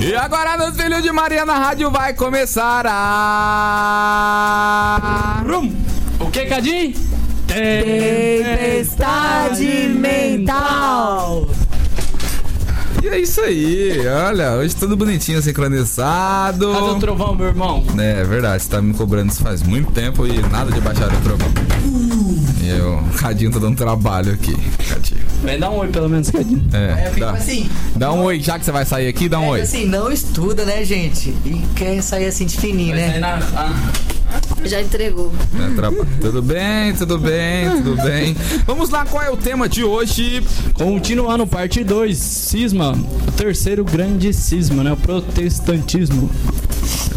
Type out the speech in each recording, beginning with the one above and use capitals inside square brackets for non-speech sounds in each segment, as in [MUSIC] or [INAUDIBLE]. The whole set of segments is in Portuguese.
E agora, meus filhos de Maria na rádio, vai começar a. Rum. O que, Cadinho? Tempestade mental. E é isso aí, olha, hoje tudo bonitinho, sincronizado. Cadê o trovão, meu irmão? É, é verdade, você tá me cobrando isso faz muito tempo e nada de baixar o trovão. E eu, o Cadinho tá dando trabalho aqui, Cadinho. Vem dar um oi pelo menos, Cadinho. É, É, fica dá, assim. dá um oi, já que você vai sair aqui, dá um É, oi. assim, não estuda, né, gente? E quer sair assim de fininho, Vai sair né? na- ah, Já entregou. É, Tudo bem, tudo bem, tudo bem. Vamos lá, qual é o tema de hoje? Continuando, parte 2, cisma, o terceiro grande cisma, né? O protestantismo.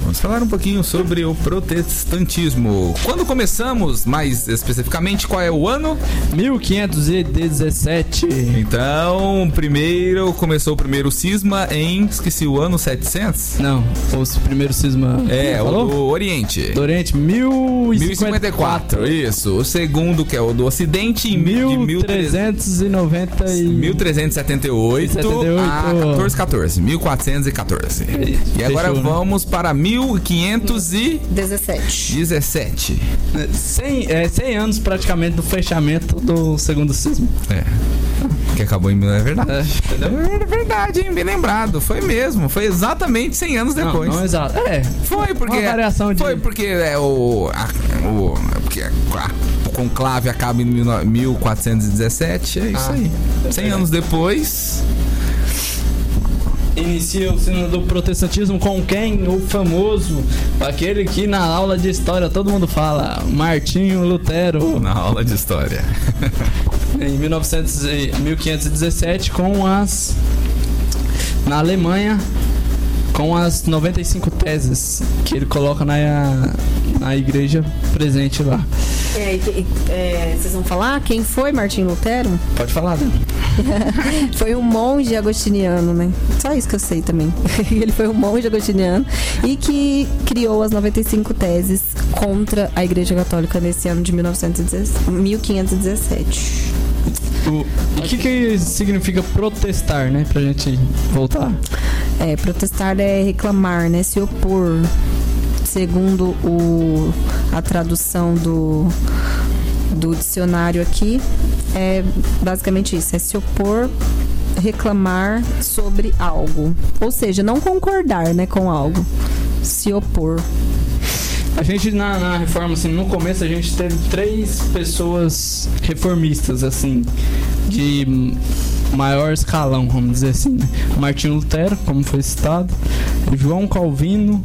Vamos falar um pouquinho sobre o protestantismo. Quando começamos, mais especificamente, qual é o ano? 1517. Então, primeiro começou o primeiro cisma em, esqueci o ano, 700? Não, o primeiro cisma. É, o do Oriente. do Oriente, 1054, 1054. isso. O segundo, que é o do Ocidente, em mil- de 1390 e... 1378 78. a 1414, 1414. E agora Fechou, né? Para 1517. 17. 100, é, 100 anos praticamente do fechamento do segundo cisma. É. Que acabou em mil, é verdade. É? É verdade, hein? Bem lembrado. Foi mesmo. Foi exatamente 100 anos Não, depois. Não, exato. É, Foi porque. Uma variação de- Foi porque é o. a- o porque a- o conclave acaba em 19- 1417. É isso Ah. aí. 100 anos depois. Inicia o sino do protestantismo com quem? O famoso, aquele que na aula de história todo mundo fala, Martinho Lutero, Na aula de história. [LAUGHS] em 1900 e- 1517 com as na Alemanha com as 95 teses que ele coloca na, na igreja presente lá. É, é, vocês vão falar quem foi Martim Lutero? Pode falar, né? [LAUGHS] Foi um monge agostiniano, né? Só isso que eu sei também. [LAUGHS] Ele foi um monge agostiniano e que criou as 95 teses contra a Igreja Católica nesse ano de 1917, 1517. O, o que que significa protestar, né? Pra gente voltar. É, protestar é reclamar, né? Se opor. Segundo o, a tradução do, do dicionário aqui, é basicamente isso: é se opor, reclamar sobre algo. Ou seja, não concordar né, com algo. Se opor. A gente na, na reforma, assim, no começo a gente teve três pessoas reformistas, assim, de maior escalão, vamos dizer assim. Né? Martinho Lutero, como foi citado, João Calvino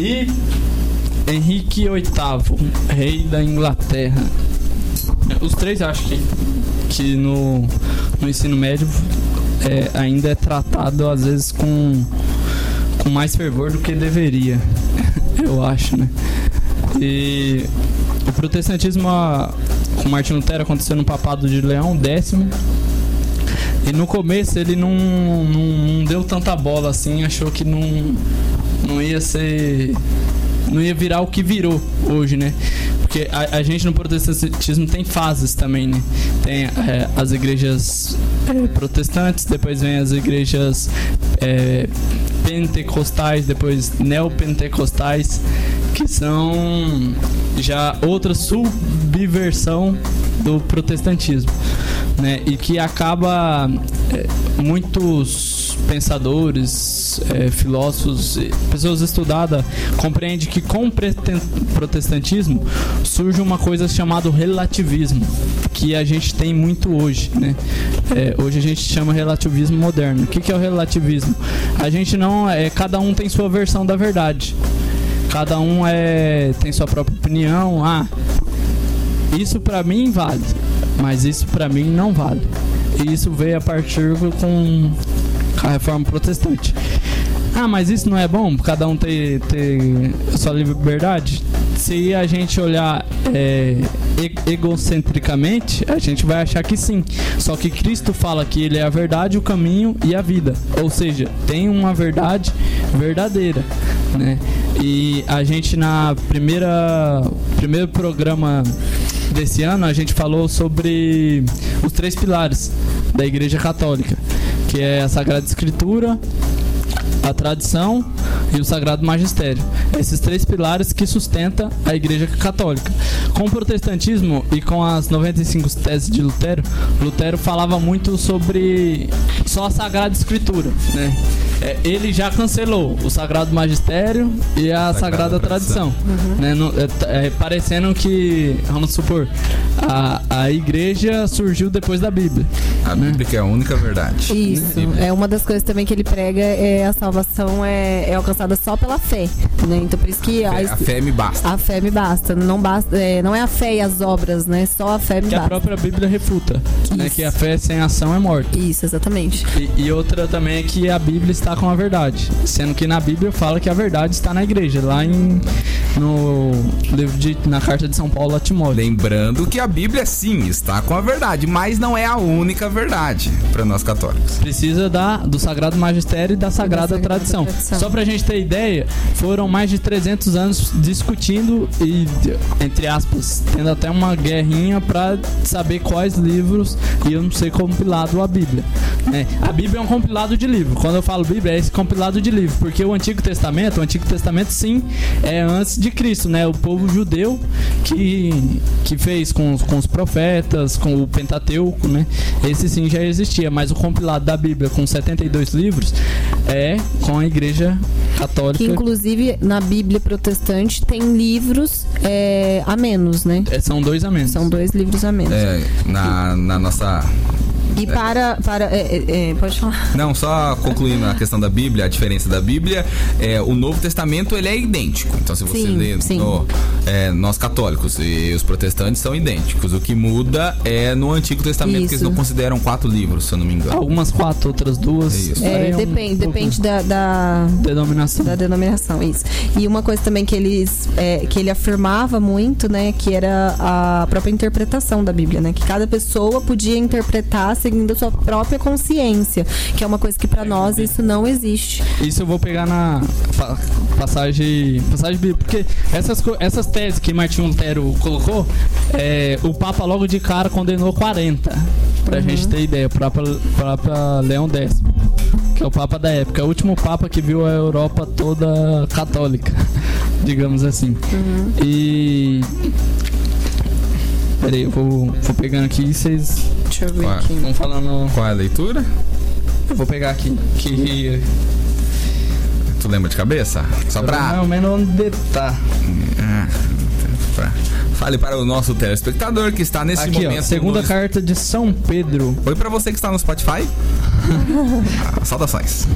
e Henrique VIII, rei da Inglaterra. Os três acho que, que no, no ensino médio é, ainda é tratado às vezes com, com mais fervor do que deveria, [LAUGHS] eu acho, né? E o protestantismo com Martin Lutero aconteceu no papado de Leão X. E no começo ele não, não, não deu tanta bola assim, achou que não, não ia ser. não ia virar o que virou hoje, né? Porque a, a gente no protestantismo tem fases também, né? Tem é, as igrejas é, protestantes, depois vem as igrejas é, pentecostais, depois neopentecostais, que são já outra subversão do protestantismo, né? E que acaba é, muitos pensadores, é, filósofos, pessoas estudadas compreendem que com o protestantismo surge uma coisa chamada relativismo, que a gente tem muito hoje, né? É, hoje a gente chama relativismo moderno. O que, que é o relativismo? A gente não é, cada um tem sua versão da verdade. Cada um é tem sua própria opinião. Ah, isso pra mim vale, mas isso pra mim não vale. E isso veio a partir com a reforma protestante. Ah, mas isso não é bom? Cada um ter, ter sua liberdade? Se a gente olhar é, egocentricamente, a gente vai achar que sim. Só que Cristo fala que Ele é a verdade, o caminho e a vida. Ou seja, tem uma verdade verdadeira, né? E a gente na primeira primeiro programa desse ano, a gente falou sobre os três pilares da Igreja Católica, que é a Sagrada Escritura, a tradição e o sagrado magistério. Esses três pilares que sustenta a Igreja Católica. Com o protestantismo e com as 95 teses de Lutero, Lutero falava muito sobre só a Sagrada Escritura, né? É, ele já cancelou o Sagrado Magistério e a Sagrada, Sagrada Tradição, né? No- é, é, parecendo que, vamos supor, a, a igreja surgiu depois da Bíblia. A Bíblia que é a única verdade. Isso, Bíblia. é uma das coisas também que ele prega é a salvação é, é alcançada só pela fé, né? Então por isso que a, A fé me basta. a fé me basta, não basta, é, não é a fé e as obras, né? Só a fé me Que a basta. própria Bíblia refuta, né? Que a fé sem ação é morta. Isso, exatamente. E, e outra também é que a Bíblia está com a verdade. Sendo que na Bíblia fala que a verdade está na igreja, lá em no livro de na carta de São Paulo a Timóteo. Lembrando que a Bíblia sim está com a verdade, mas não é a única verdade para nós católicos. Precisa da, do Sagrado Magistério e da Sagrada, Sagrada tradição. Tradição. Só pra gente ter ideia, foram mais de 300 anos discutindo e, entre aspas, tendo até uma guerrinha pra saber quais livros iam ser compilado a Bíblia. né? A Bíblia é um compilado de livro. Quando eu falo Bíblia, é esse compilado de livro, porque o Antigo Testamento, o Antigo Testamento sim, é antes de Cristo, né? O povo judeu que, que fez com, os- com os profetas, com o Pentateuco, né? Esse sim já existia, mas o compilado da Bíblia com 72 livros é com a Igreja Católica. Que inclusive na Bíblia protestante tem livros é, a menos, né? É, São dois a menos. São dois livros a menos. É, na, na nossa. E para. para é, é, é, pode falar. Não, só concluindo a questão da Bíblia, a diferença da Bíblia, é, o Novo Testamento ele é idêntico. Então, se você Sim, lê sim. no, é, nós católicos e os protestantes são idênticos. O que muda é no Antigo Testamento, que eles Isso. não consideram quatro livros, se eu não me engano. Algumas quatro, outras duas. Isso. É, Varia um depende depende da- da, denominação. da denominação, isso. E uma coisa também que eles é, que ele afirmava muito, né, que era a própria interpretação da Bíblia, né, que cada pessoa podia interpretar seguindo a sua própria consciência, que é uma coisa que para nós isso não existe. Isso eu vou pegar na passagem, passagem bíblica, porque essas, essas teses que Martinho Lutero colocou, é, o Papa logo de cara condenou 40. Pra gente ter ideia, o Papa, Papa Leão X, que é o Papa da época, é o último Papa que viu a Europa toda católica, [LAUGHS] digamos assim. E. Peraí, eu vou, vou pegando aqui e vocês Deixa eu ver Ué. aqui. vão falando. Qual é a leitura? Eu vou pegar aqui. Que. Tu lembra de cabeça? Só pra. ou menos onde tá. Ah, pra- Fale para o nosso telespectador que está nesse Aqui, momento. ó, segunda carta de São Pedro. Oi pra você que está no Spotify. [LAUGHS] Ah, Saudações.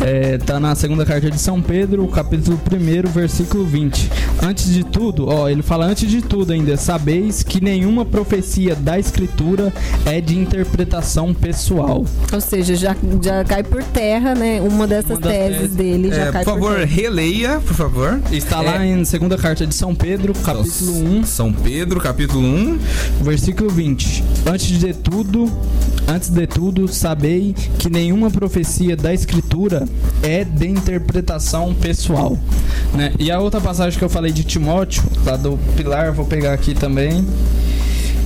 É, tá na segunda carta de São Pedro, capítulo 1, versículo 20. Antes de tudo, ó, ele fala antes de tudo ainda, sabeis que nenhuma profecia da escritura é de interpretação pessoal. Ou seja, já, já cai por terra, né? Uma dessas Uma teses teses. dele já É, cai por favor, terra. releia, por favor. Está lá É. em segunda carta de São Pedro, capítulo 1, São Pedro, capítulo 1. versículo 20. Antes de tudo, antes de tudo, sabei que nenhuma profecia da escritura é de interpretação pessoal, né? E a outra passagem que eu falei de Timóteo, lá do Pilar, vou pegar aqui também,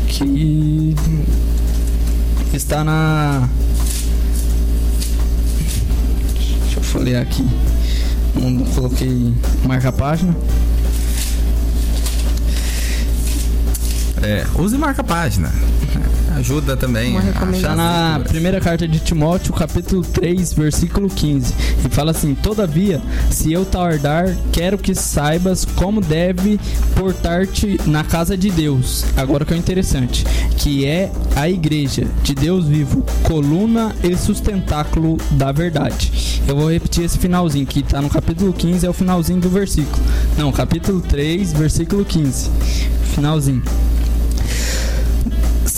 que está na Deixa eu folhear aqui. Não coloquei marca a página. É, use marca página. [LAUGHS] Ajuda também. Está Tá na primeira carta de Timóteo, capítulo 3, versículo 15. E fala assim: Todavia, se eu tardar, quero que saibas como deve portar-te na casa de Deus. Agora que é o interessante: que é a igreja de Deus vivo, coluna e sustentáculo da verdade. Eu vou repetir esse finalzinho que está no capítulo 15, é o finalzinho do versículo. Não, capítulo 3, versículo 15. Finalzinho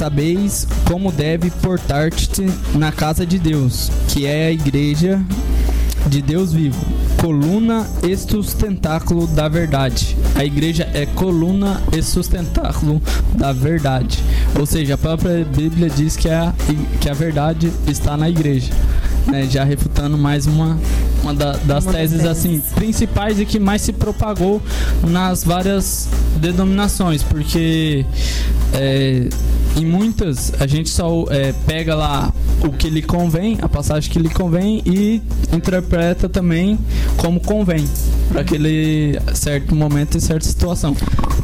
sabeis como deve portar-te na casa de Deus, que é a igreja de Deus vivo, coluna e sustentáculo da verdade. A igreja é coluna e sustentáculo da verdade. Ou seja, a própria Bíblia diz que a, que a verdade está na igreja. né? Já refutando mais uma uma da- das Uma teses. assim principais e que mais se propagou nas várias denominações, porque é, em muitas a gente só é, pega lá o que lhe convém, a passagem que lhe convém e interpreta também como convém para aquele certo momento e certa situação.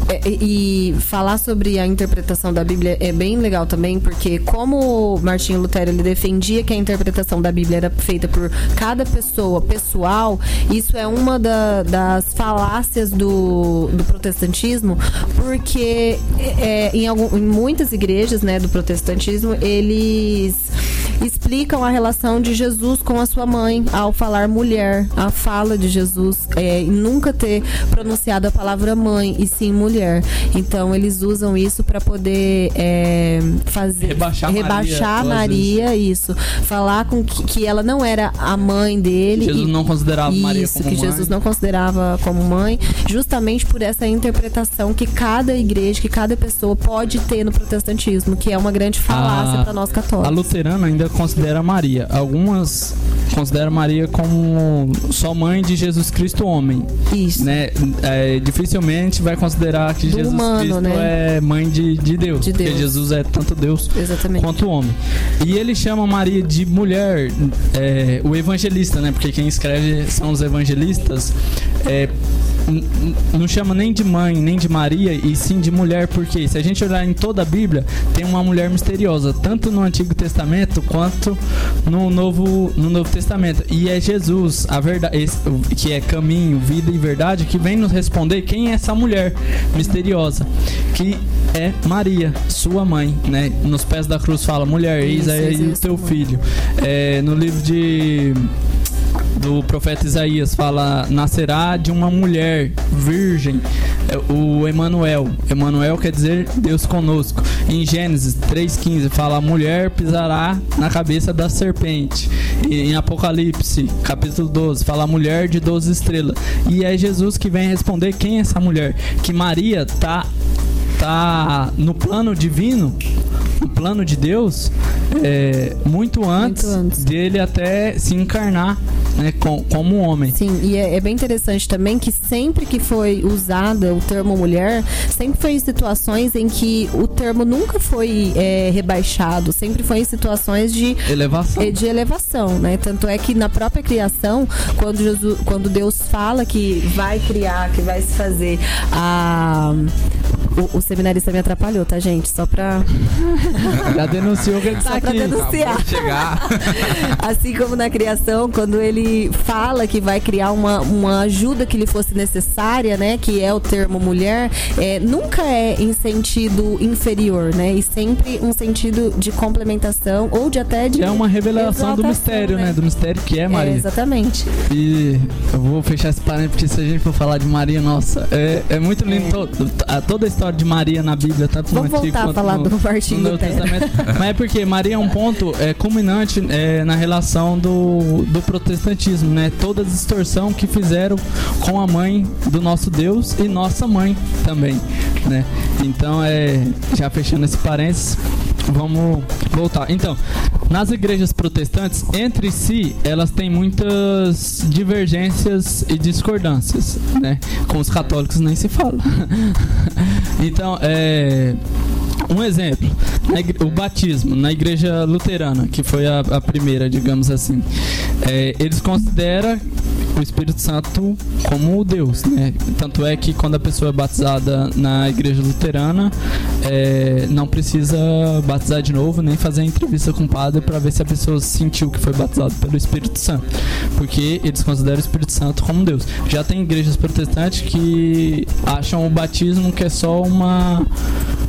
É, e e falar sobre a interpretação da Bíblia é bem legal também, porque como Martinho Lutero ele defendia que a interpretação da Bíblia era feita por cada pessoa pessoal, isso é uma da- das falácias do, do protestantismo, porque é, em, algum- em muitas igrejas né, do protestantismo, eles explicam a relação de Jesus com a sua mãe ao falar mulher, a fala de Jesus, é, nunca ter pronunciado a palavra mãe e sim mulher. Então eles usam isso para poder é, fazer Rebaixar rebaixar Maria, Maria, isso, falar com que, que ela não era a mãe dele. Jesus e- não considerava Maria isso, como que mãe. Jesus não considerava como mãe, justamente por essa interpretação que cada igreja, que cada pessoa pode ter no protestantismo, que é uma grande falácia A- para nós A católicos. luterana ainda considera Maria. Algumas consideram Maria como só mãe de Jesus Cristo homem, Isso. né? É, dificilmente vai considerar que Do Jesus humano, Cristo né? é mãe de, de Deus, De porque Deus. Jesus é tanto Deus Exatamente. quanto homem. E ele chama Maria de mulher, é, o evangelista, né? Porque quem escreve são os evangelistas. É, não chama nem de mãe, nem de Maria, e sim de mulher, porque se a gente olhar em toda a Bíblia, tem uma mulher misteriosa, tanto no Antigo Testamento quanto no Novo, no Novo Testamento. E é Jesus, a verdade, esse- que é caminho, vida e verdade, que vem nos responder quem é essa mulher misteriosa, que é Maria, sua mãe, né? Nos pés da cruz fala, mulher, eis aí o teu filho. É, no livro de do profeta Isaías fala nascerá de uma mulher virgem. É, o Emanuel Emanuel quer dizer Deus conosco. Em Gênesis 3:15 fala a mulher pisará na cabeça da serpente. E em Apocalipse capítulo 12 fala a mulher de 12 estrelas. E é Jesus que vem responder quem é essa mulher? Que Maria tá tá no plano divino no plano de Deus é, muito, antes antes. dele até se encarnar né, com, como homem. Sim, e é, é bem interessante também que sempre que foi usada o termo mulher, sempre foi em situações em que o termo nunca foi é, rebaixado, sempre foi em situações de Elevação. é, de elevação, né? Tanto é que na própria criação, quando, Jesus, quando Deus fala que vai criar, que vai se fazer a. O, o seminarista me atrapalhou, tá, gente? Só pra. [LAUGHS] Já denunciou que ele Só tá pra aqui. denunciar. Chegar. [LAUGHS] Assim como na criação, quando ele fala que vai criar uma, uma ajuda que lhe fosse necessária, né? Que é o termo mulher, é, nunca é em sentido inferior, né? E sempre um sentido de complementação ou de até de. É uma revelação do mistério, né? Do mistério que é É, Maria. exatamente. E eu vou fechar esse parênteses, porque se a gente for falar de Maria, nossa, é, é muito lindo É. to- a- toda a história de Maria na Bíblia, no Vamos Antigo voltar a falar no, do Martinho no. Testamento. [LAUGHS] Mas é porque Maria é um ponto é, culminante é, na relação do, do protestantismo, né? Toda a distorção que fizeram com a mãe do nosso Deus e nossa mãe também, né? Então, é, já fechando esse parênteses, vamos voltar. Então, nas igrejas protestantes, entre si, elas têm muitas divergências e discordâncias, né? Com os católicos nem se fala. [LAUGHS] então, é. Um exemplo, o batismo na igreja luterana, que foi a, a primeira, digamos assim, é, eles consideram o Espírito Santo como Deus, né? Tanto é que quando a pessoa é batizada na igreja luterana, é, não precisa batizar de novo, nem fazer entrevista com o padre para ver se a pessoa sentiu que foi batizado pelo Espírito Santo, porque eles consideram o Espírito Santo como Deus. Já tem igrejas protestantes que acham o batismo que é só uma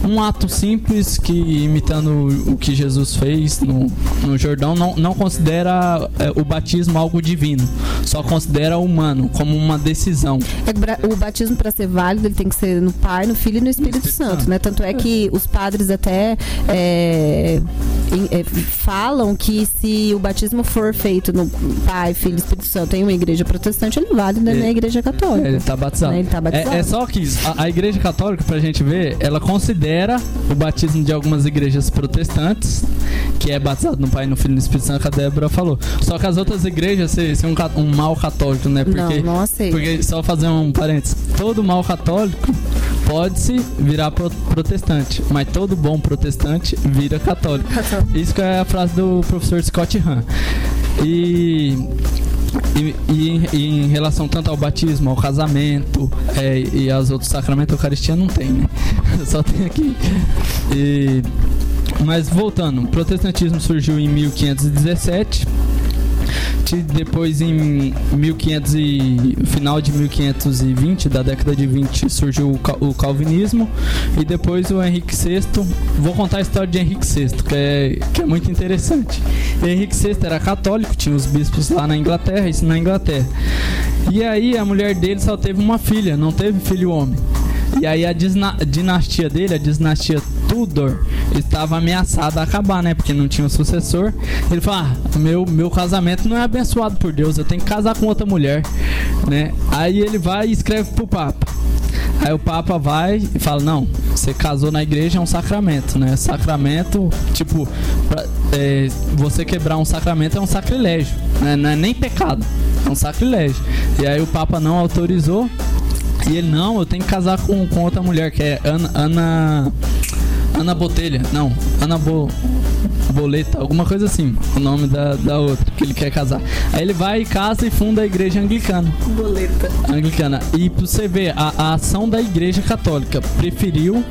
um ato simples que imitando o que Jesus fez no, no Jordão não, não considera é, o batismo algo divino, só considera humano como uma decisão. É o batismo para ser válido ele tem que ser no Pai, no Filho e no Espírito, Espírito Santo, Santo. né? Tanto é que os padres até é, é, falam que se o batismo for feito no Pai, Filho e Espírito Santo em uma igreja protestante, ele vale né, na igreja católica. Ele tá batizado. Ele tá batizado. É, é só que a, a igreja católica, pra gente ver, ela considera o batismo de algumas igrejas protestantes, que é batizado no Pai, no Filho e no Espírito Santo, que a Débora falou. Só que as outras igrejas, se, se um, ca- um mal católico, né? Porque, não, não aceito. porque, só fazer um parênteses, todo mal católico pode-se virar pro- protestante, mas todo bom protestante vira católico. Isso é a frase do professor Scott Hahn. E e, e e em relação tanto ao batismo, ao casamento é, e aos outros sacramentos, a Eucaristia não tem, né? [LAUGHS] Só tem aqui. E- mas voltando, o protestantismo surgiu em 1517. Depois em 1500 e final de 1520, da década de 20, surgiu o calvinismo e depois o Henrique VI. Vou contar a história de Henrique VI, que é, que é muito interessante. Henrique VI era católico, tinha os bispos lá na Inglaterra, isso na Inglaterra. E aí a mulher dele só teve uma filha, não teve filho homem. E aí a dinastia dele, a dinastia Tudor, estava ameaçada a acabar, né? Porque não tinha um sucessor. Ele falou: ah, meu, meu casamento não é abençoado por Deus, eu tenho que casar com outra mulher, né? Aí ele vai e escreve pro Papa. Aí o Papa vai e fala: Não, você casou na igreja é um sacramento, né? Sacramento, tipo, pra- é, você quebrar um sacramento é um sacrilégio, né? Não é nem pecado, é um sacrilégio. E aí o Papa não autorizou. E ele, não, eu tenho que casar com, com outra mulher, que é Ana. Ana. Ana Botelha. Não, Ana Bo, Boleta, alguma coisa assim. O nome da, da outra que ele quer casar. Aí ele vai e casa e funda a igreja anglicana. Boleta. Anglicana. E pra você ver, a, a ação da igreja católica preferiu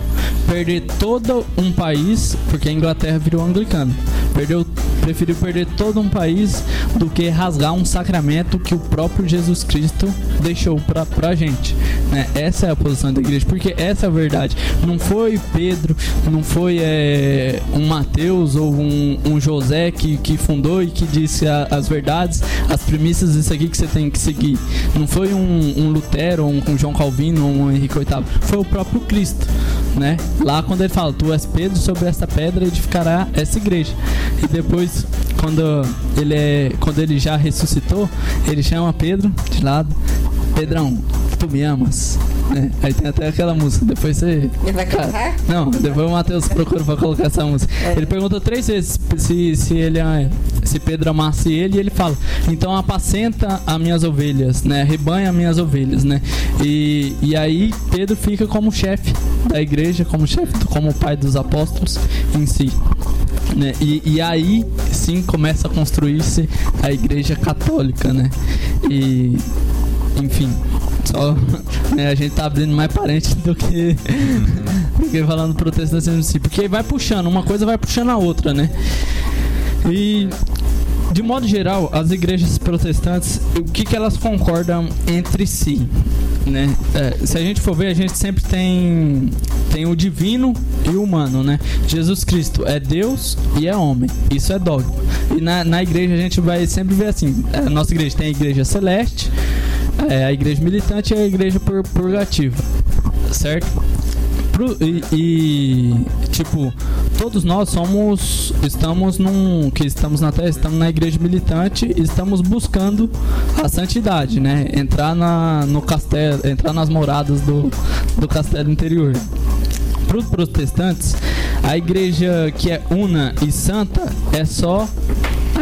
perder todo um país, porque a Inglaterra virou anglicana. Perdeu, preferiu perder todo um país do que rasgar um sacramento que o próprio Jesus Cristo deixou pra, pra gente. né? Essa é a posição da igreja, porque essa é a verdade. Não foi Pedro, não foi é, um Mateus ou um, um José que, que fundou e que disse a- as verdades, as premissas disso aqui que você tem que seguir. Não foi um, um Lutero, um, um João Calvino, um Henrique VIII. Foi o próprio Cristo, né? Lá quando ele fala, tu és Pedro, sobre esta pedra edificará essa igreja. E depois, quando ele, é, quando ele já ressuscitou, ele chama Pedro de lado. Pedrão, tu me amas? Né? Aí tem até aquela música, depois você... Ele vai cantar? Não, depois o Matheus procura pra colocar essa música. Ele pergunta três vezes se, se ele é- se Pedro amasse ele e ele fala, então apacenta as minhas ovelhas, né? Rebanha as minhas ovelhas, né? E, e aí Pedro fica como chefe da igreja, como chefe, como pai dos apóstolos em si. Né? E, e aí sim começa a construir-se a igreja católica, né? E enfim, só né, a gente tá abrindo mais parente do que do que falando protestantismo em si, porque vai puxando, uma coisa vai puxando a outra, né? E de modo geral, as igrejas protestantes, o que, que elas concordam entre si? Né? É, se a gente for ver, a gente sempre tem, tem o divino e o humano, né? Jesus Cristo é Deus e é homem. Isso é dogma. E na, na igreja a gente vai sempre ver assim: a nossa igreja tem a igreja celeste, é, a igreja militante e a igreja pur- purgativa, certo? E, e, tipo todos nós somos estamos num que estamos na terra estamos na igreja militante estamos buscando a santidade né entrar na no castelo entrar nas moradas do, do castelo interior para os protestantes a igreja que é una e santa é só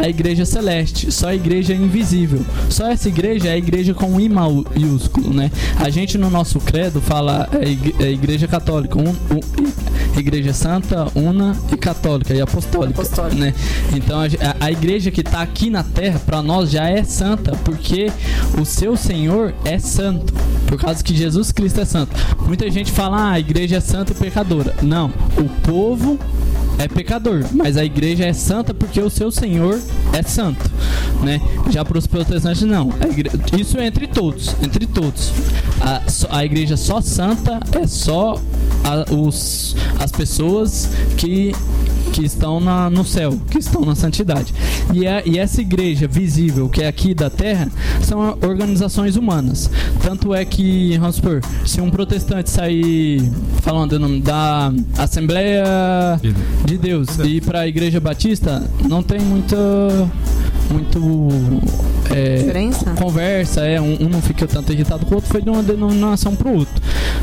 a igreja celeste, só a igreja invisível. Só essa igreja é a igreja com um I maiúsculo, né? A gente no nosso credo fala é, é igreja católica, um, um- igreja santa, una e católica e apostólica, Apostólica. né? Então a, a- a igreja que está aqui na terra para nós já é santa, porque o seu Senhor é santo. Por causa que Jesus Cristo é santo. Muita gente fala, ah, a igreja é santa e pecadora. Não, o povo é pecador, mas a igreja é santa porque o seu Senhor é santo, né? Já para os protestantes não. Isso é entre todos, entre todos. A, a igreja só santa é só a- os, as pessoas que que estão na, no céu, que estão na santidade. E, é, e essa igreja visível, que é aqui da terra, são organizações humanas. Tanto é que, vamos supor, se um protestante sair falando nome da Assembleia de Deus e ir para a Igreja Batista, não tem muita muito é, Diferença? conversa, é, um, um não fica tanto irritado com o outro, foi de uma denominação pro outro,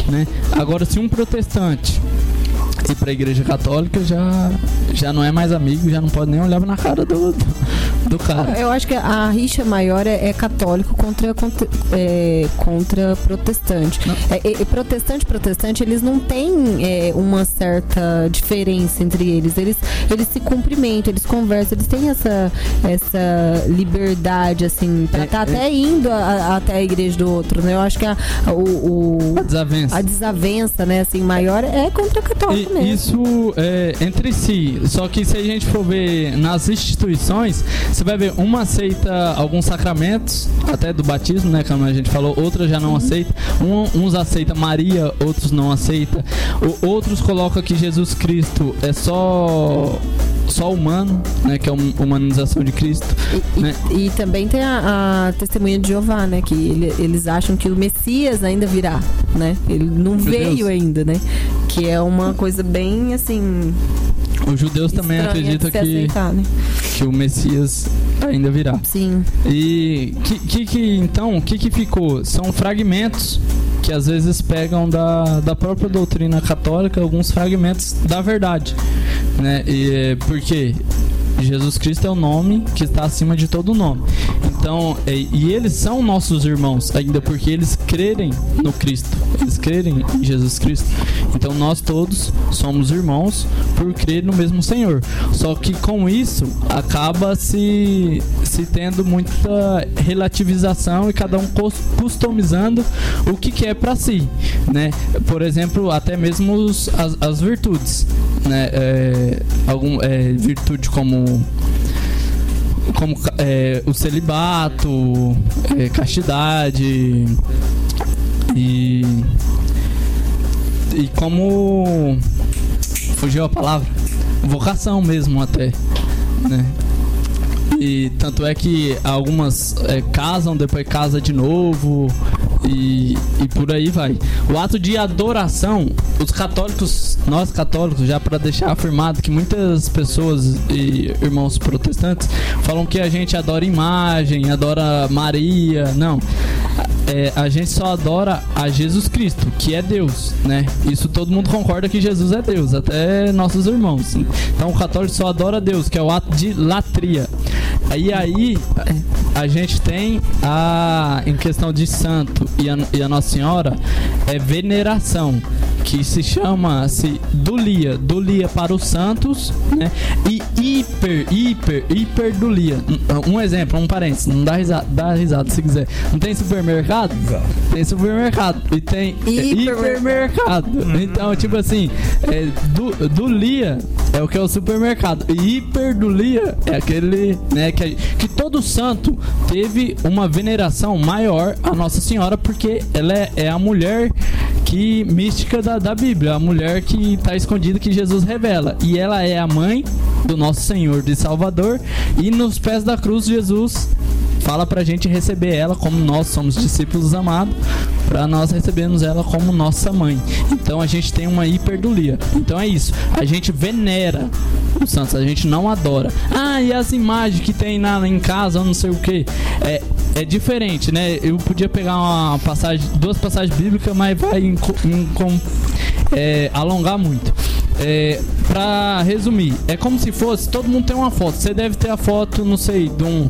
né? Agora, se um protestante ir pra igreja católica, já, já não é mais amigo, já não pode nem olhar na cara do, do, cara. Eu acho que a rixa maior é, é católico contra, contra, é, contra protestante. É, protestante protestante, eles não têm é, uma certa diferença entre eles. Eles, eles se cumprimentam, eles conversam, eles têm essa, essa liberdade, assim, pra É, estar é. até indo a- a- até a igreja do outro, né? Eu acho que a, o, o- A desavença. a desavença, né, assim, maior é contra católico E mesmo. isso é entre si. Só que se a gente for ver nas instituições, você vai ver uma aceita alguns sacramentos, até do batismo, né? Como a gente falou, outra já não aceita. Um- uns aceita Maria, outros não aceita. O- outros colocam que Jesus Cristo é só só humano, né? Que é uma humanização de Cristo. E, né? e também tem a, a testemunha de Jeová, né? Que ele- eles acham que o Messias ainda virá, né? Ele não Meu veio Deus. ainda, né? Que é uma coisa bem assim. Os judeus também acreditam que, aceitar, né? que o Messias ainda virá. Sim. E que, que, que- então, o que, que ficou? São fragmentos que às vezes pegam da, da própria doutrina católica alguns fragmentos da verdade, né? E porque Jesus Cristo é o nome que está acima de todo nome. Então, é, e eles são nossos irmãos, ainda porque eles crerem no Cristo, eles crerem em Jesus Cristo. Então, nós todos somos irmãos por crer no mesmo Senhor. Só que com isso acaba se, se tendo muita relativização e cada um cus- customizando o que quer para si, né? Por exemplo, até mesmo os- as, as virtudes, né? É, algum é, virtude como como é, o celibato, é, castidade e e como fugiu a palavra vocação mesmo até né e tanto é que algumas é, casam depois casa de novo e, e por aí vai. O ato de adoração os católicos nós católicos já para deixar afirmado que muitas pessoas e irmãos protestantes falam que a gente adora imagem adora Maria não é, a gente só adora a Jesus Cristo, que é Deus, né? Isso todo mundo concorda que Jesus é Deus, até nossos irmãos. Então o católico só adora Deus, que é o ato de latria. Aí aí a gente tem a em questão de santo e a, e a Nossa Senhora é veneração, que se chama se dulia, dulia para os santos, né? E hiper, hiper, hiperdulia. Um, um exemplo, um parênteses, não dá risada, dá risada se quiser. Não tem supermercado? Tem supermercado e tem Hipermercado. hipermercado. Então, tipo assim, é, du, dulia é o que é o supermercado. E hiperdulia é aquele, né, que, que todo santo teve uma veneração maior a Nossa Senhora, porque ela é, é a mulher que mística da, da Bíblia, a mulher que está escondida que Jesus revela. E ela é a mãe do nosso Senhor e Salvador. E nos pés da cruz, Jesus fala pra gente receber ela como nós somos discípulos amados, pra nós recebermos ela como nossa mãe. Então a gente tem uma hiperdulia. Então é isso. A gente venera os santos, a gente não adora. Ah, e as imagens que tem na, em casa, não sei o que. É, é diferente, né? Eu podia pegar uma passagem, duas passagens bíblicas, mas vai em, em com- é, alongar muito. É, pra resumir, é como se fosse, todo mundo tem uma foto. Você deve ter a foto, não sei, de um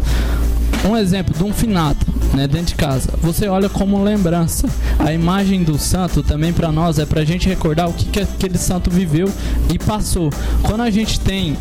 um exemplo de um finado, né, dentro de casa. Você olha como lembrança. A imagem do santo também para nós é pra gente recordar o que, que aquele santo viveu e passou. Quando a gente tem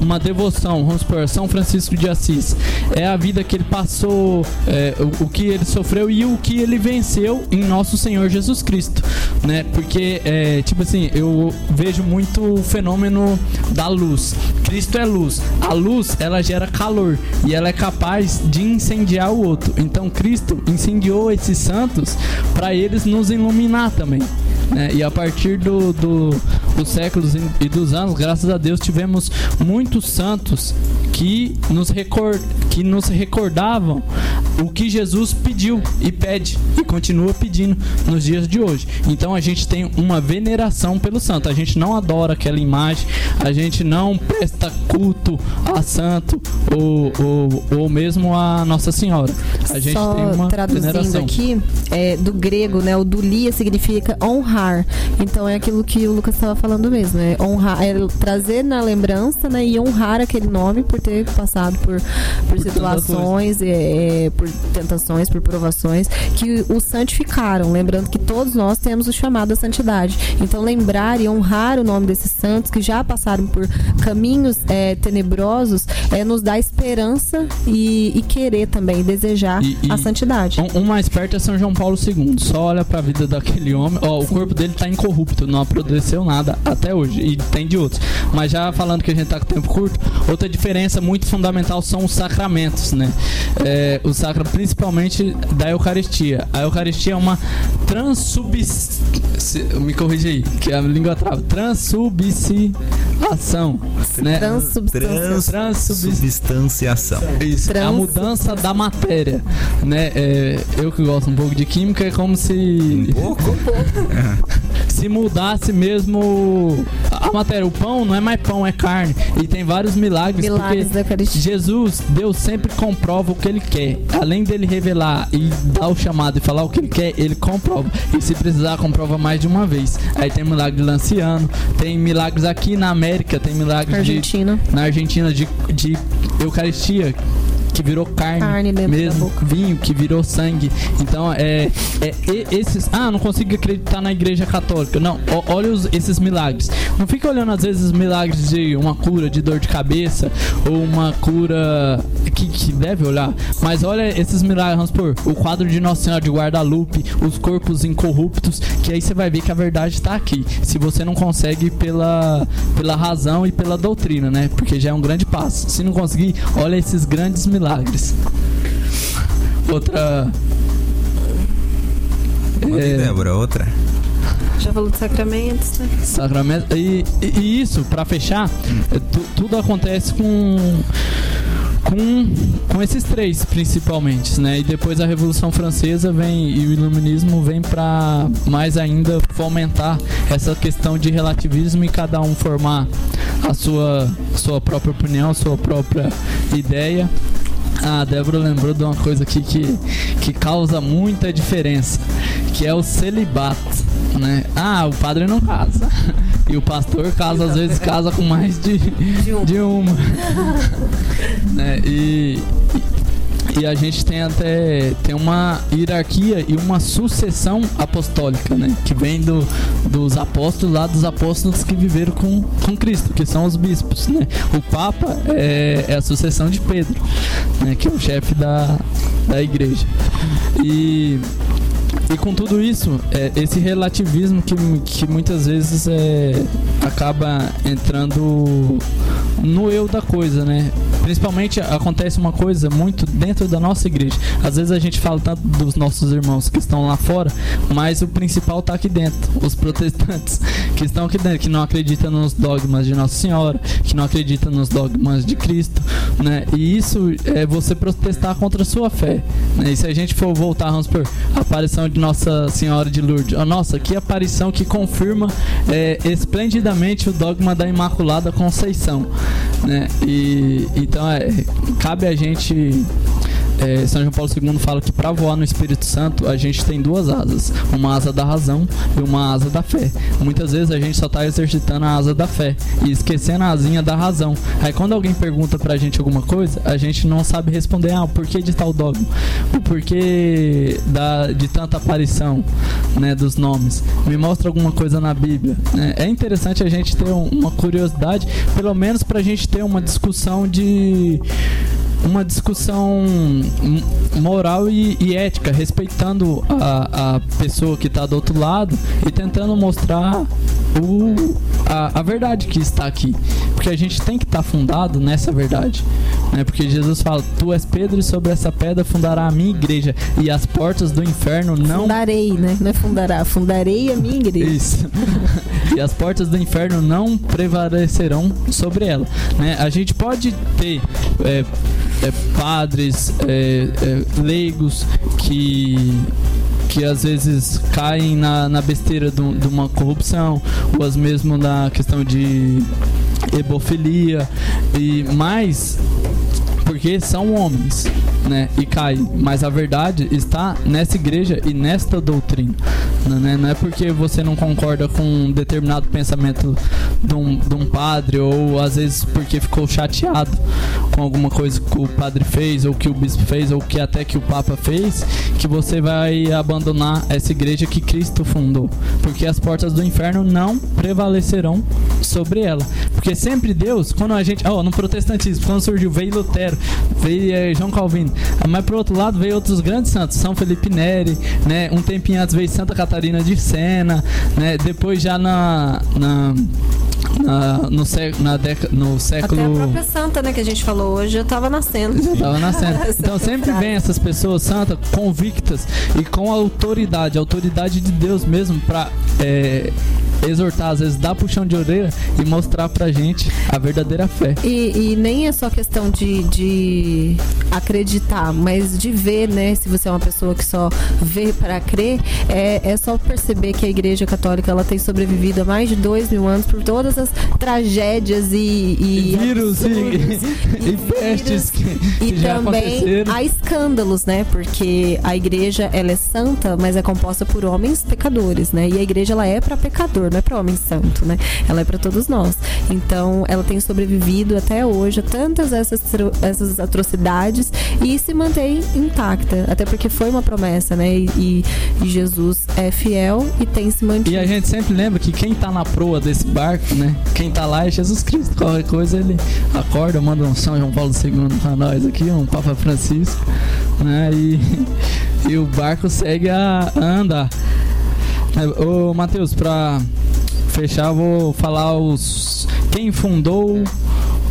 uma devoção, vamos supor, São Francisco de Assis, é a vida que ele passou, é, o, o que ele sofreu e o que ele venceu em nosso Senhor Jesus Cristo, né? Porque, é, tipo assim, eu vejo muito o fenômeno da luz. Cristo é luz. A luz, ela gera calor e ela é capaz de incendiar o outro. Então, Cristo incendiou esses santos para eles nos iluminar também. né? E a partir do, do dos séculos e- dos anos, graças a Deus, tivemos muitos santos que nos, recor que nos recordavam o que Jesus pediu e pede e continua pedindo nos dias de hoje. Então a gente tem uma veneração pelo santo. A gente não adora aquela imagem, a gente não presta culto a santo ou, ou, ou mesmo a Nossa Senhora. A gente Só tem uma traduzindo veneração. aqui, é, do grego, né? O dulia significa honrar. Então é aquilo que o Lucas estava falando mesmo. É honrar, é trazer na lembrança, né? E honrar aquele nome por ter passado por, por, situações, é, é, por tentações, por provações, que o santificaram. Lembrando que todos nós temos o chamado à santidade. Então lembrar e honrar o nome desses santos que já passaram por caminhos é, tenebrosos é nos dar esperança e, e querer também, desejar E- e- a santidade. Um, um mais perto é São João Paulo II. Só olha pra vida daquele homem. Ó, o corpo dele tá incorrupto, não apodreceu nada até hoje. E tem de outros. Mas já falando que a gente tá com tempo curto, outra diferença muito fundamental são os sacramentos, né? É, o sacra, principalmente da Eucaristia. A Eucaristia é uma transubs... Me corrija aí, que a língua trava. Transubstanciação, né? Transubstância. Transubs... Substanciação. Isso, é a Trans- mudança da matéria, né? É, eu que gosto um pouco de química, é como se Pouco? [LAUGHS] se mudasse mesmo a matéria. O pão não é mais pão, é carne. E tem vários milagres, Milagres da porque Eucaristia. Jesus, Deus sempre comprova o que ele quer. Além dele revelar e dar o chamado e falar o que ele quer, ele comprova. E se precisar, comprova mais de uma vez. Aí tem milagre de Lanciano, tem milagres aqui na América, tem milagres de Argentina. na Argentina de, de Eucaristia que virou carne, Carne mesmo, vinho que virou sangue. Então é, é e- esses. Ah, não consigo acreditar na Igreja Católica. Não, olha os- esses milagres. Não fica olhando às vezes milagres de uma cura de dor de cabeça ou uma cura que, que deve olhar. Mas olha esses milagres, vamos supor, o quadro de Nossa Senhora de Guadalupe, os corpos incorruptos, que aí você vai ver que a verdade está aqui. Se você não consegue pela, pela razão e pela doutrina, né? Porque já é um grande passo. Se não conseguir, olha esses grandes milagres. Outra. Manda aí, É, Débora, outra. Já falou de sacramentos, né? Sacramento. E, e- isso, pra fechar, tu- tudo acontece com. Com, com esses três principalmente, né? E depois a Revolução Francesa vem e o Iluminismo vem pra mais ainda fomentar essa questão de relativismo e cada um formar a sua, sua própria opinião, a sua própria ideia. Ah, a Débora lembrou de uma coisa aqui que, que causa muita diferença, que é o celibato, né? Ah, o padre não casa. E o pastor casa, às vezes casa com mais de, de uma. [LAUGHS] né? E, e a gente tem até tem uma hierarquia e uma sucessão apostólica, né? Que vem do, dos apóstolos lá, dos apóstolos que viveram com, com Cristo, que são os bispos, né? O Papa é, é a sucessão de Pedro, né? Que é o chefe da, da igreja. E e com tudo isso, é, esse relativismo que, que muitas vezes é, acaba entrando no eu da coisa, né? Principalmente acontece uma coisa muito dentro da nossa igreja. Às vezes a gente fala tanto dos nossos irmãos que estão lá fora, mas o principal está aqui dentro. Os protestantes [LAUGHS] que estão aqui dentro, que não acreditam nos dogmas de Nossa Senhora, que não acreditam nos dogmas de Cristo, né? E isso é você protestar contra a sua fé. Né? E se a gente for voltar, vamos por a aparição de Nossa Senhora de Lourdes. Ah, nossa, que aparição que confirma é, esplendidamente o dogma da Imaculada Conceição. Né? E então é, cabe a gente. É, São João Paulo II fala que para voar no Espírito Santo a gente tem duas asas, uma asa da razão e uma asa da fé. Muitas vezes a gente só tá exercitando a asa da fé e esquecendo a asinha da razão. Aí quando alguém pergunta pra gente alguma coisa, a gente não sabe responder, ah, o porquê de tal dogma, o porquê da, de tanta aparição, né, dos nomes. Me mostra alguma coisa na Bíblia. né? É interessante a gente ter um- uma curiosidade, pelo menos pra gente ter uma discussão de uma discussão moral e, e ética, respeitando a, a pessoa que está do outro lado e tentando mostrar o, a, a verdade que está aqui. Porque a gente tem que estar fundado nessa verdade. Né? Porque Jesus fala: Tu és Pedro, e sobre essa pedra fundará a minha igreja, e as portas do inferno não Fundarei, né? Não é fundará. Fundarei a minha igreja. isso. [LAUGHS] e as portas do inferno não prevalecerão sobre ela. Né? A gente pode ter é, é, padres, é, é, leigos que que às vezes caem na, na besteira de, um- uma corrupção, ou as mesmo na questão de ebofilia, e mais porque são homens, né? E caem. Mas a verdade está nessa igreja e nesta doutrina. Né? Não é porque você não concorda com um determinado pensamento de um, de um padre, ou às vezes porque ficou chateado com alguma coisa que o padre fez, ou que o bispo fez, ou que até que o Papa fez, que você vai abandonar essa igreja que Cristo fundou. Porque as portas do inferno não prevalecerão sobre ela. Porque sempre Deus, quando a gente. Ó, no protestantismo, quando surgiu, veio Lutero, veio eh, João Calvino. Mas pro outro lado veio outros grandes santos, São Felipe Neri, né? Um tempinho antes veio Santa Catarina de Sena, né? Depois já na. na na- no, sé, na década, no Até a século própria santa, né, que a gente falou hoje, eu tava nascendo. Tava nascendo. [LAUGHS] Então sempre vem essas pessoas santas, convictas e com autoridade, autoridade de Deus mesmo, pra é, exortar, às vezes dar puxão de orelha e mostrar pra gente a verdadeira fé. E, e nem é só questão de, de acreditar, mas de ver, né? Se você é uma pessoa que só vê para crer, é, é só perceber que a Igreja Católica ela tem sobrevivido há mais de dois mil anos por todas as tragédias e, e, vírus e, absurdos, [LAUGHS] e pestes que, E que já também há escândalos, né? Porque a igreja ela é santa, mas é composta por homens pecadores, né? E a igreja ela é para pecador, não é para homem santo, né? Ela é para todos nós. Então, ela tem sobrevivido até hoje a tantas essas essas atrocidades e se mantém intacta, até porque foi uma promessa, né? E, e- Jesus é fiel e tem se mantido. E a gente sempre lembra que quem tá na proa desse barco, né? Quem tá lá é Jesus Cristo. Qualquer coisa ele acorda, manda um São João Paulo II pra nós aqui, um Papa Francisco, né? E, e o barco segue a, andar. É, Ô Matheus, pra fechar, vou falar os. Quem fundou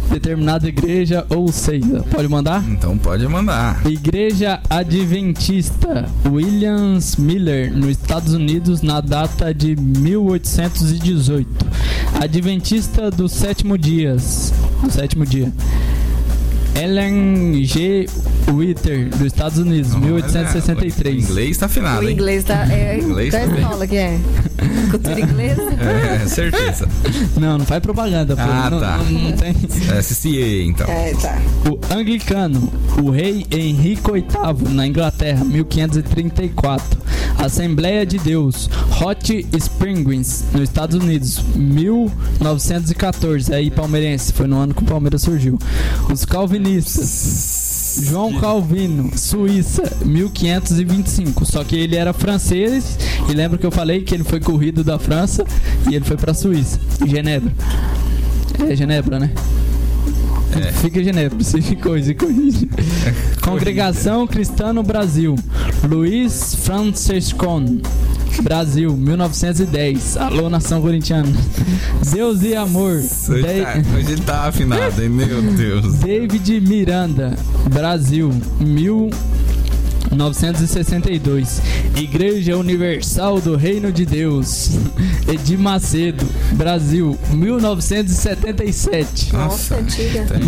determinada igreja ou seita. Pode mandar? Então pode mandar. Igreja Adventista Williams Miller, nos Estados Unidos, na data de 1818. Adventista do sétimo dias, do sétimo dia. Ellen G. Witter, dos Estados Unidos, Olha, 1863. O inglês tá O afinado, hein? inglês tá. É, Inglês também. escola que é. Cultura inglesa. É, certeza. [LAUGHS] Não, não faz propaganda, pô. Ah, não, tá. não, não tem. É SCA, então. É, tá. O anglicano, o rei Henrique VIII, na Inglaterra, 1534. Assembleia de Deus, Hot Springs, nos Estados Unidos, 1914. Aí, palmeirense, foi no ano que o Palmeiras surgiu. Os calvinistas, João Calvino, Suíça, 1525. Só que ele era francês, e lembra que eu falei que ele foi corrido da França e ele foi pra Suíça, Genebra. É Genebra, né? É. Fica em Genebra, se ficou, se corrige. Congregação Cristã no Brasil. Luiz Franciscon. Brasil, 1910. Alô, nação corintiana. Deus e amor. Hoje, Dei- tá, hoje tá afinado, hein? Meu Deus. David Miranda, Brasil, 1962. Igreja Universal do Reino de Deus, [LAUGHS] Edir Macedo, Brasil, 1977. Nossa, antiga. Tem,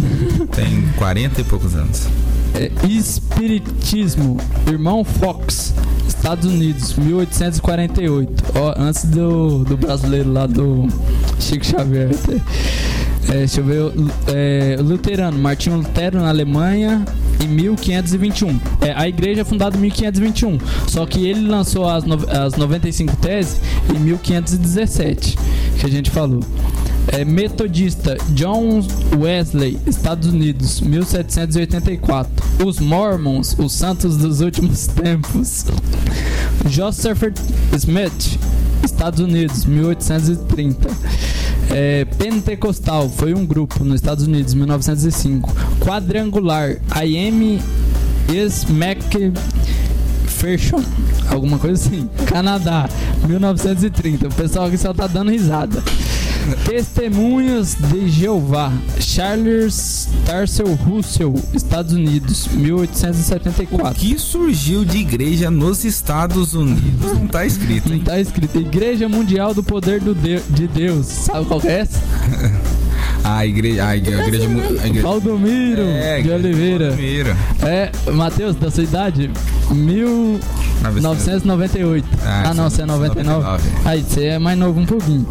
tem 40 e poucos anos. É, Espiritismo, Irmão Fox, Estados Unidos, 1848. Ó, antes do, do brasileiro lá do Chico Xavier. É, deixa eu ver. É, Luterano, Martinho Lutero na Alemanha em 1521. É, a igreja é fundada em 1521. Só que ele lançou as, no- as 95 teses em 1517, que a gente falou. É, metodista John Wesley, Estados Unidos, 1784. Os Mormons, os santos dos últimos [LAUGHS] tempos. Joseph Smith, Estados Unidos, 1830. É, Pentecostal foi um grupo nos Estados Unidos, 1905. Quadrangular, I.M. Smack Fashion, alguma coisa assim. Canadá, 1930. O pessoal aqui só tá dando risada. Testemunhas de Jeová, Charles Tarsel Russell, Estados Unidos, 1874. que surgiu de igreja nos Estados Unidos? Não tá escrito, Não hein? tá escrito Igreja Mundial do Poder do Deu- de Deus. Sabe qual que é essa? A igreja. A igreja. A igreja, a igreja Valdomiro É, de Oliveira. Valdomiro. É, Matheus, da sua idade? 1998. Ah, Ah, não, você é 99. 99. Aí, você é mais novo um pouquinho.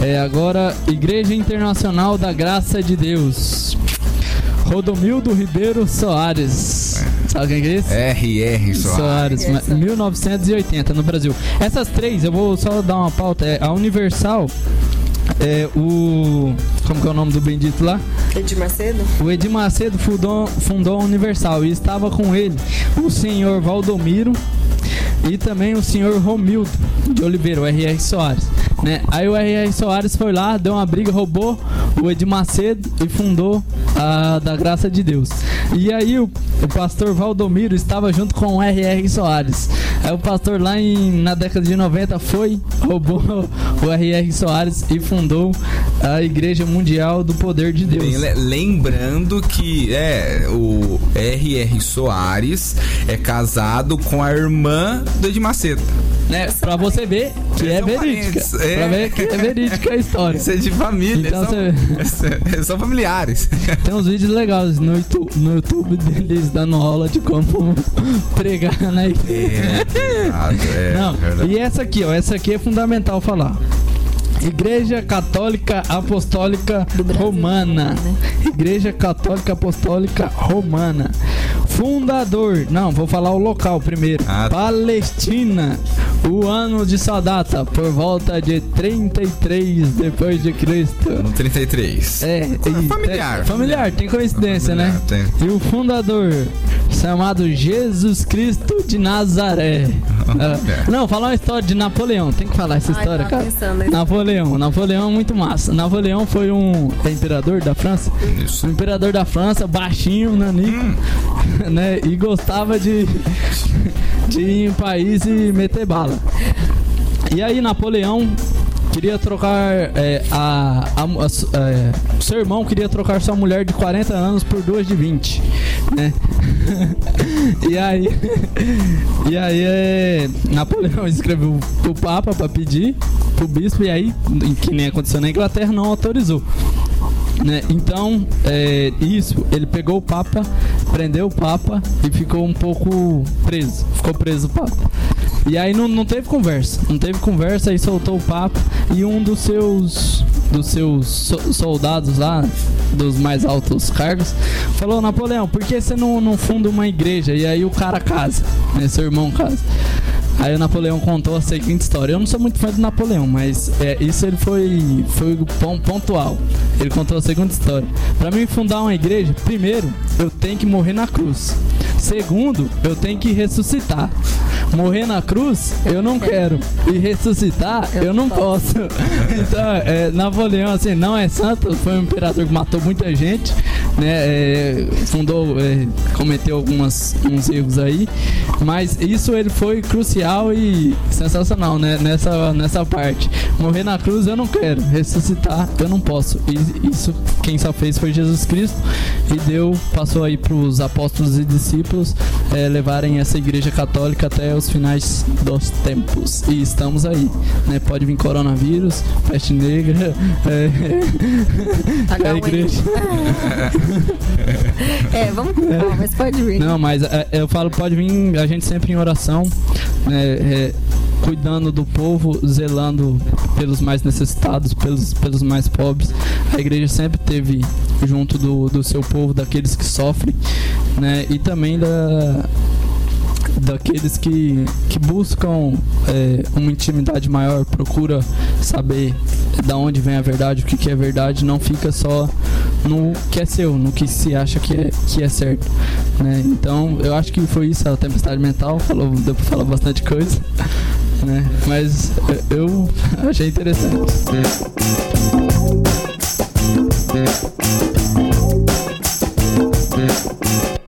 É, agora, Igreja Internacional da Graça de Deus. Rodomildo Ribeiro Soares. Sabe quem que é esse? R.R. Soares. Soares, ma- 1980 no Brasil. Essas três, eu vou só dar uma pauta. É, a Universal, é, o. Como que é o nome do bendito lá? Edir Macedo? O Edir Macedo fundou, fundou a Universal e estava com ele o senhor Valdomiro e também o senhor Romildo de Oliveira, o R.R. Soares. Né? Aí o R.R. Soares foi lá, deu uma briga, roubou o Edir Macedo e fundou a da Graça de Deus. E aí o, o pastor Valdomiro estava junto com o R.R. Soares. Aí o pastor lá em, na década de 90 foi, roubou [LAUGHS] o R.R. Soares e fundou a Igreja Mundial do Poder de Deus. Bem, le- lembrando que é o R.R. Soares é casado com a irmã do Edir Macedo. Né? Pra você ver que Eles é verídica. parentes, é. Pra ver que é verídica a história. Isso é de família. Então são, [LAUGHS] são familiares. [LAUGHS] Tem uns vídeos legais no YouTube, no YouTube deles dando aula de como [LAUGHS] pregar na igreja. É, é, Não, verdade. e essa aqui, ó, essa aqui é fundamental falar. Igreja Católica Apostólica Romana. né? Igreja Católica Apostólica Romana. Fundador. Não, vou falar o local primeiro. Ah, tá. Palestina. O ano de sua data, por volta de 33 depois de Cristo. No 33. É, e- familiar. é, familiar, tem coincidência, né? Familiar, E o fundador, chamado Jesus Cristo de Nazaré. Ah, não, falar uma história de Napoleão. Tem que falar essa Ai, história, cara. pensando. Napoleão, Napoleão é muito massa. Napoleão foi um é imperador da França. Isso. O imperador da França, baixinho, nanico, [LAUGHS] né? E gostava de, de ir em país e meter bala. E aí Napoleão queria trocar é, a, a- a é, seu irmão queria trocar sua mulher de 40 anos por duas de 20, né? [LAUGHS] e aí e aí é, Napoleão escreveu pro Papa para pedir pro bispo e aí que nem aconteceu na Inglaterra não autorizou. Né? Então, é, isso, ele pegou o Papa, prendeu o Papa e ficou um pouco preso. Ficou preso o Papa. E aí não, não teve conversa. Não teve conversa, aí soltou o Papa e um dos seus dos seus so- soldados lá, dos mais altos cargos, falou, Napoleão, por que você não, não funda uma igreja? E aí o cara casa, né? Seu irmão casa. Aí o Napoleão contou a seguinte história. Eu não sou muito fã do Napoleão, mas é, isso ele foi, foi pon- pontual. Ele contou a seguinte história. Pra mim fundar uma igreja, primeiro, eu tenho que morrer na cruz. Segundo, eu tenho que ressuscitar. Morrer na cruz, eu não quero. E ressuscitar, eu não posso. [LAUGHS] Então, é, Napoleão, assim, não é santo, foi um imperador que matou muita gente, né? é, fundou, é, cometeu algumas, uns erros aí. Mas isso ele foi crucial e sensacional, né? Nessa, nessa parte. Morrer na cruz eu não quero, ressuscitar eu não posso. E isso quem só fez foi Jesus Cristo e deu, passou aí pros apóstolos e discípulos é, levarem essa igreja católica até os finais dos tempos. E estamos aí, né? Pode vir coronavírus, peste negra, é, [LAUGHS] é [LAUGHS] a H1N1. igreja. [LAUGHS] É, vamos calma, mas pode vir. Não, mas é, eu falo, pode vir a gente sempre em oração, é, cuidando do povo, zelando pelos mais necessitados, pelos, pelos mais pobres. A igreja sempre teve junto do, do seu povo, daqueles que sofrem, né, e também da daqueles que, que buscam é, uma intimidade maior, procura saber da onde vem a verdade, o que, que é verdade, não fica só no que é seu, no que se acha que é, que é certo. Né? Então eu acho que foi isso, a tempestade mental, falou, deu pra falar bastante coisa. [LAUGHS] Né? Mas eu [LAUGHS] achei interessante.